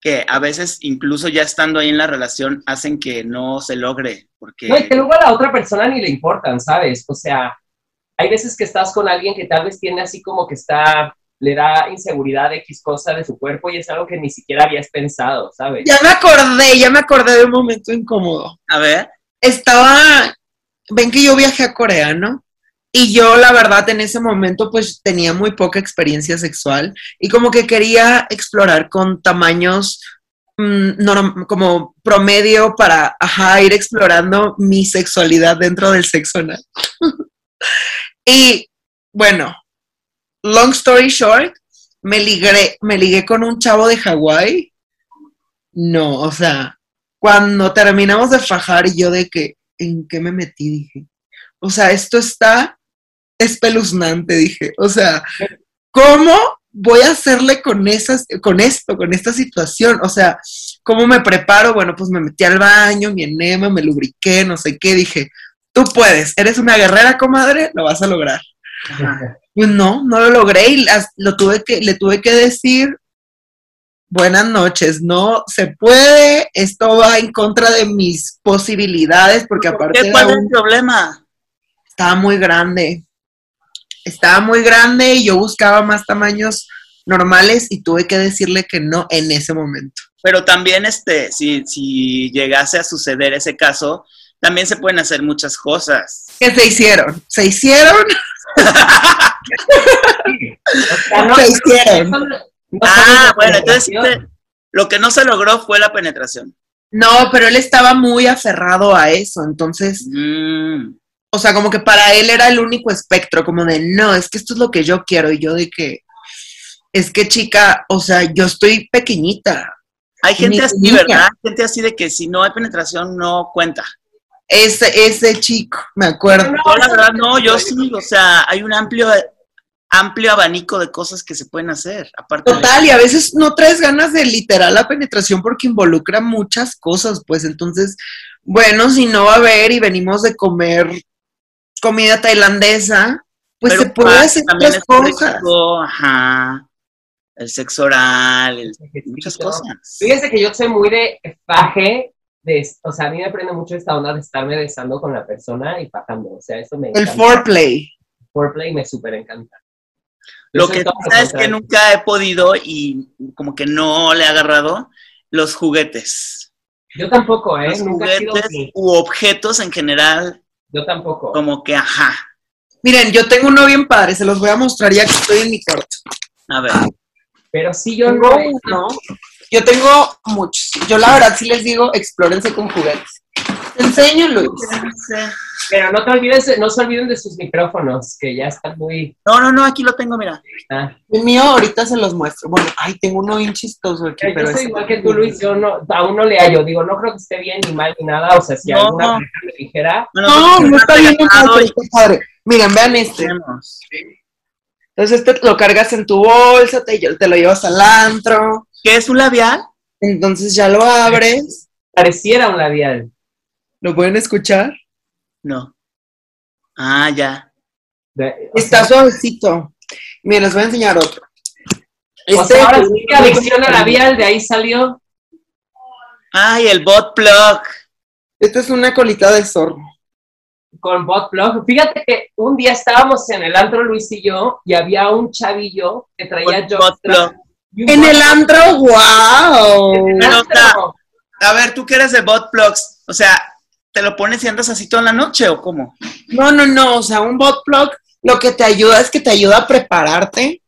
que a veces incluso ya estando ahí en la relación hacen que no se logre. Porque... No, y que luego a la otra persona ni le importan, ¿sabes? O sea, hay veces que estás con alguien que tal vez tiene así como que está, le da inseguridad X cosa de su cuerpo y es algo que ni siquiera habías pensado, ¿sabes? Ya me acordé, ya me acordé de un momento incómodo. A ver. Estaba, ven que yo viajé a Corea, ¿no? Y yo, la verdad, en ese momento, pues tenía muy poca experiencia sexual y como que quería explorar con tamaños mm, como promedio para, ir explorando mi sexualidad dentro del sexo anal. y bueno, long story short, me ligué, me ligué con un chavo de Hawái. No, o sea, cuando terminamos de fajar yo de que, ¿en qué me metí? Dije, o sea, esto está espeluznante, dije. O sea, ¿cómo voy a hacerle con, esas, con esto, con esta situación? O sea, ¿cómo me preparo? Bueno, pues me metí al baño, mi enema, me lubriqué, no sé qué, dije, tú puedes, eres una guerrera, comadre, lo vas a lograr. Pues no, no lo logré y lo tuve que, le tuve que decir, buenas noches, no se puede, esto va en contra de mis posibilidades, porque aparte... ¿Qué, ¿Cuál es el problema? Estaba muy grande estaba muy grande y yo buscaba más tamaños normales y tuve que decirle que no en ese momento. Pero también, este, si, si llegase a suceder ese caso, también se pueden hacer muchas cosas. ¿Qué se hicieron? ¿Se hicieron? se hicieron. ah, bueno, entonces lo que no se logró fue la penetración. No, pero él estaba muy aferrado a eso, entonces mm o sea, como que para él era el único espectro, como de, no, es que esto es lo que yo quiero, y yo de que, es que chica, o sea, yo estoy pequeñita. Hay gente así, ¿verdad? Gente así de que si no hay penetración no cuenta. ese, ese chico, me acuerdo. No, la verdad no, yo sí, o sea, hay un amplio amplio abanico de cosas que se pueden hacer. Aparte Total, y a veces no traes ganas de literal la penetración porque involucra muchas cosas, pues entonces, bueno, si no va a haber y venimos de comer comida tailandesa, pues se puede hacer otras cosas. ajá, el sexo oral, muchas cosas. Fíjense que yo soy muy de faje, de, o sea, a mí me aprende mucho esta onda de estarme besando con la persona y fajando, o sea, eso me El foreplay. Foreplay me súper encanta. Lo que pasa es que nunca he podido y como que no le he agarrado los juguetes. Yo tampoco, ¿eh? Los juguetes u objetos en general. Yo tampoco. Como que, ajá. Miren, yo tengo uno bien padre, se los voy a mostrar ya que estoy en mi cuarto. A ver. Pero sí, yo no. no. Yo tengo muchos. Yo la verdad sí les digo, explórense con juguetes. Te enseño, Luis. Pero no te olvides, no se olviden de sus micrófonos, que ya están muy. No, no, no, aquí lo tengo, mira. Ah. El mío ahorita se los muestro. Bueno, ay, tengo uno bien chistoso aquí. Pero yo soy igual que tú, Luis, yo no, aún no le hallo. Digo, no creo que esté bien ni mal ni nada. O sea, si alguna persona me dijera. No, no, está bien, padre. Miren, vean este. Entonces este lo cargas en tu bolsa, te, te lo llevas al antro. ¿Qué es un labial? Entonces ya lo abres. Pareciera un labial. ¿Lo pueden escuchar? No. Ah, ya. Está suavecito. Miren, les voy a enseñar otro. Este, ahora sí que adicción a labial, de ahí salió. Ay, el bot plug. Esta es una colita de zorro. Con bot plug. Fíjate que un día estábamos en el antro Luis y yo, y había un chavillo que traía bot plug. En el antro, wow. a ver, tú que eres de bot plugs, o sea, ¿Te lo pones y andas así toda la noche o cómo? No, no, no. O sea, un bot plug lo que te ayuda es que te ayuda a prepararte.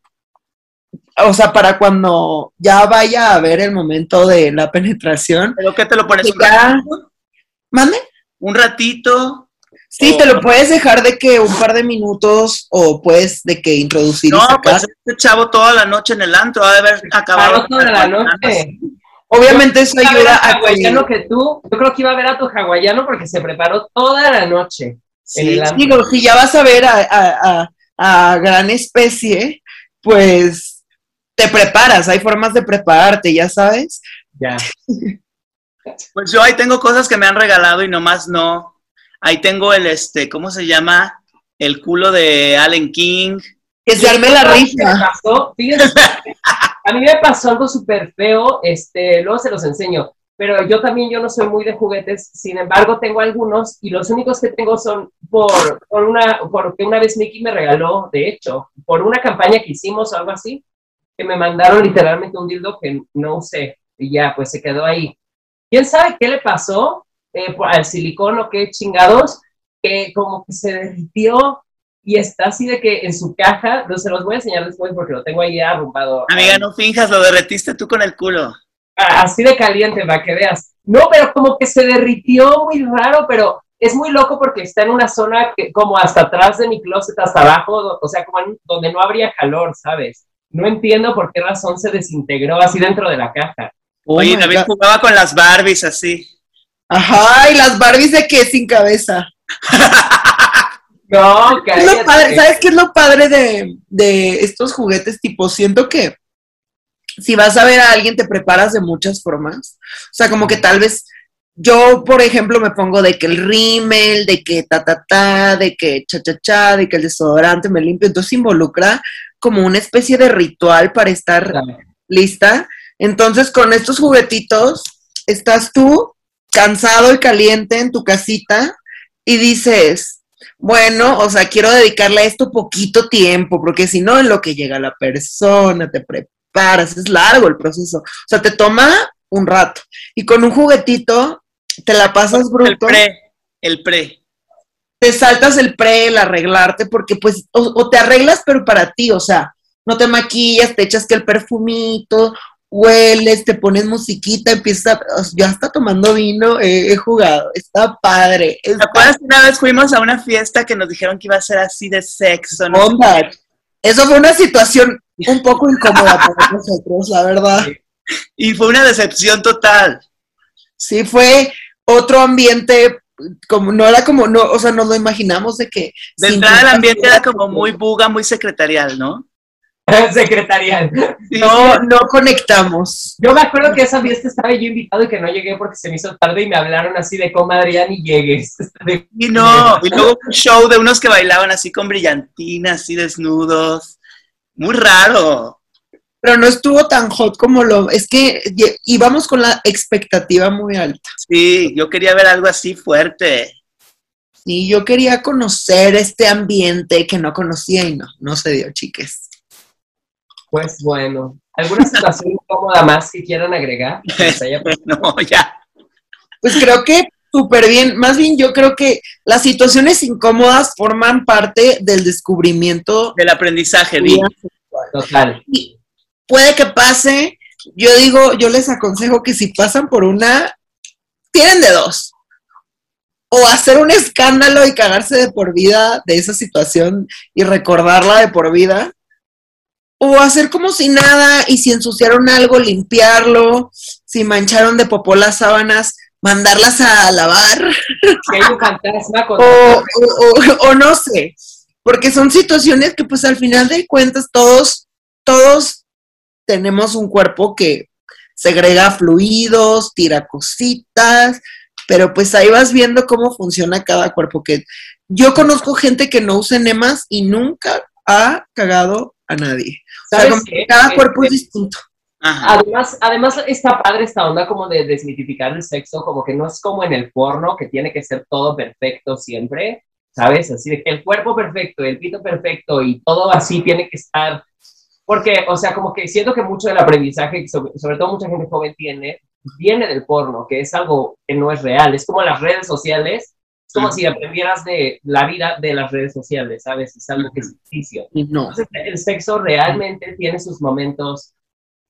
O sea, para cuando ya vaya a ver el momento de la penetración. ¿Pero qué te lo pones? ¿Un ratito? ¿Mande? ¿Un ratito? Sí, te lo puedes dejar de que un par de minutos o puedes de que introducir. No, pues este chavo toda la noche en el antro, ha de haber acabado. Toda la noche. Obviamente eso ayuda a, hawaiano que tú. Yo creo que iba a ver a tu hawaiano porque se preparó toda la noche. Sí, digo, si ya vas a ver a, a, gran especie, pues te preparas, hay formas de prepararte, ya sabes. Ya. Pues yo ahí tengo cosas que me han regalado y nomás no. Ahí tengo el, este, ¿cómo se llama? El culo de Allen King. Que se arme la risa. A mí me pasó algo súper feo, este, luego se los enseño, pero yo también, yo no soy muy de juguetes, sin embargo, tengo algunos y los únicos que tengo son por, por una, porque una vez Mickey me regaló, de hecho, por una campaña que hicimos o algo así, que me mandaron literalmente un dildo que no usé y ya, pues se quedó ahí. ¿Quién sabe qué le pasó eh, al silicón o qué chingados? Que como que se derritió y está así de que en su caja, no se los voy a enseñar después porque lo tengo ahí arrumbado. Amiga, no finjas, lo derretiste tú con el culo. Ah, así de caliente, para que veas. No, pero como que se derritió muy raro, pero es muy loco porque está en una zona que, como hasta atrás de mi closet, hasta abajo, o sea, como donde no habría calor, ¿sabes? No entiendo por qué razón se desintegró así dentro de la caja. Oye, David jugaba con las Barbies así. Ajá, y las Barbies de qué sin cabeza. No, ¿Sabes qué es lo padre de, estos juguetes? Tipo, siento que si vas a ver a alguien te preparas de muchas formas. O sea, como que tal vez yo, por ejemplo, me pongo de que el rímel, de que ta ta ta, de que cha cha cha, de que el desodorante me limpio. Entonces involucra como una especie de ritual para estar lista. Entonces, con estos juguetitos, estás tú cansado y caliente en tu casita y dices, bueno, o sea, quiero dedicarle a esto poquito tiempo, porque si no, en lo que llega la persona, te preparas, es largo el proceso. O sea, te toma un rato. Y con un juguetito, te la pasas bruto. El pre, el pre. Te saltas el pre, el arreglarte, porque pues, o te arreglas, pero para ti, o sea, no te maquillas, te echas que el perfumito, hueles, te pones musiquita, empieza, yo hasta tomando vino he jugado, está padre. ¿Te acuerdas que una vez fuimos a una fiesta que nos dijeron que iba a ser así de sexo? ¿no? Eso fue una situación un poco incómoda para nosotros, la verdad. Y fue una decepción total. Sí, fue otro ambiente como no era como, no, o sea, nos lo imaginamos de que... De entrada el ambiente era como muy buga, muy secretarial, ¿no? Secretarial. No, no conectamos. Yo me acuerdo que esa fiesta estaba yo invitado y que no llegué porque se me hizo tarde y me hablaron así de comadre, ya ni llegues. Y no, y luego un show de unos que bailaban así con brillantina, así desnudos. Muy raro. Pero no estuvo tan hot como lo... Es que íbamos con la expectativa muy alta. Sí, yo quería ver algo así fuerte. Y yo quería conocer este ambiente que no conocía y no, no se dio, chiques. Pues bueno, ¿alguna situación incómoda más que quieran agregar? Haya No, ya. Pues creo que súper bien. Más bien yo creo que las situaciones incómodas forman parte del descubrimiento. Del aprendizaje, di. Total. Y puede que pase. Yo digo, yo les aconsejo que si pasan por una, tienen de dos. O hacer un escándalo y cagarse de por vida de esa situación y recordarla de por vida. O hacer como si nada y si ensuciaron algo, limpiarlo. Si mancharon de popó las sábanas, mandarlas a lavar. Si hay un fantasma con... o, o- o- o no sé, porque son situaciones que pues al final de cuentas todos, todos tenemos un cuerpo que segrega fluidos, tira cositas, pero pues ahí vas viendo cómo funciona cada cuerpo. Que yo conozco gente que no usa enemas y nunca ha cagado a nadie. O sea, ¿Sabes como qué? que cada cuerpo es Este, distinto. Ajá. Además, además está padre esta onda como de desmitificar el sexo, como que no es como en el porno, que tiene que ser todo perfecto siempre, ¿sabes? Así de que el cuerpo perfecto, el pito perfecto y todo así tiene que estar, porque, o sea, como que siento que mucho del aprendizaje, sobre, sobre todo mucha gente joven tiene, viene del porno, que es algo que no es real, es como las redes sociales, es como Ujú. si aprendieras de la vida de las redes sociales, ¿sabes? Es algo que es ficticio. No. Entonces, el sexo realmente tiene sus momentos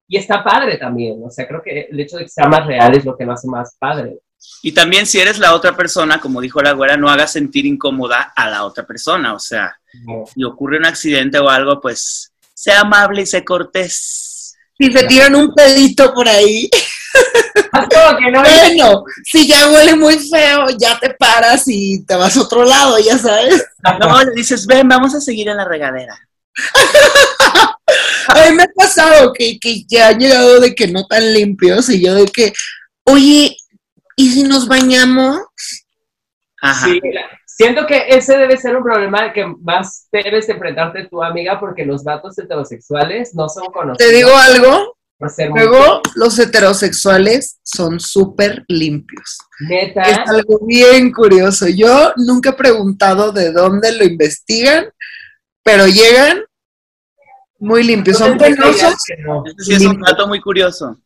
y está padre también. O sea, creo que el hecho de que sea más real es lo que lo hace más padre. Y también si eres la otra persona, como dijo la güera, no hagas sentir incómoda a la otra persona. O sea, si ocurre un accidente o algo, pues sea amable y sé cortés. Si se tiran un pedito por ahí, que no bueno, si ya huele muy feo, ya te paras y te vas a otro lado, ya sabes. No, le dices, ven, vamos a seguir en la regadera. A mí me ha pasado que, que ya han llegado de que no tan limpios y yo de que, oye, ¿y si nos bañamos? Ajá. Sí, siento que ese debe ser un problema que más debes enfrentarte tu amiga porque los vatos heterosexuales no son conocidos Te digo algo, por ser muy luego los heterosexuales son súper limpios. neta. Es algo bien curioso. Yo nunca he preguntado de dónde lo investigan, pero llegan muy limpios. Son penosos. no. Este sí es un dato muy curioso.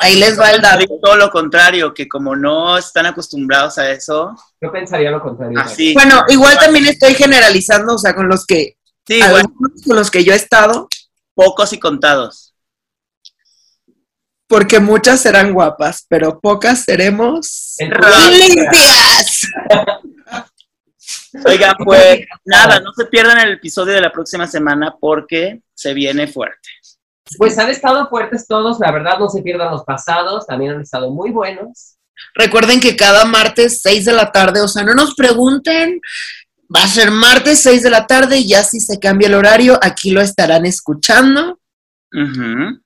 Ahí les va el dato. Todo lo contrario, que como no están acostumbrados a eso, Yo pensaría lo contrario. así. Bueno, igual también estoy generalizando, o sea, con los que, Sí, bueno, con los que yo he estado, pocos y contados. Porque muchas serán guapas, pero pocas seremos limpias. Oigan, pues nada, no se pierdan el episodio de la próxima semana porque se viene fuerte. Pues han estado fuertes todos, la verdad, no se pierdan los pasados, también han estado muy buenos. Recuerden que cada martes 6 de la tarde, o sea, no nos pregunten, va a ser martes 6 de la tarde y ya si se cambia el horario, aquí lo estarán escuchando. Ujú.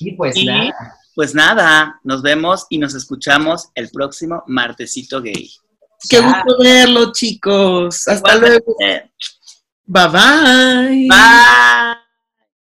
Y pues Y- nada, Pues nada, nos vemos y nos escuchamos el próximo martesito gay. Qué ya. gusto verlo, chicos. Hasta luego. Bye bye. Bye.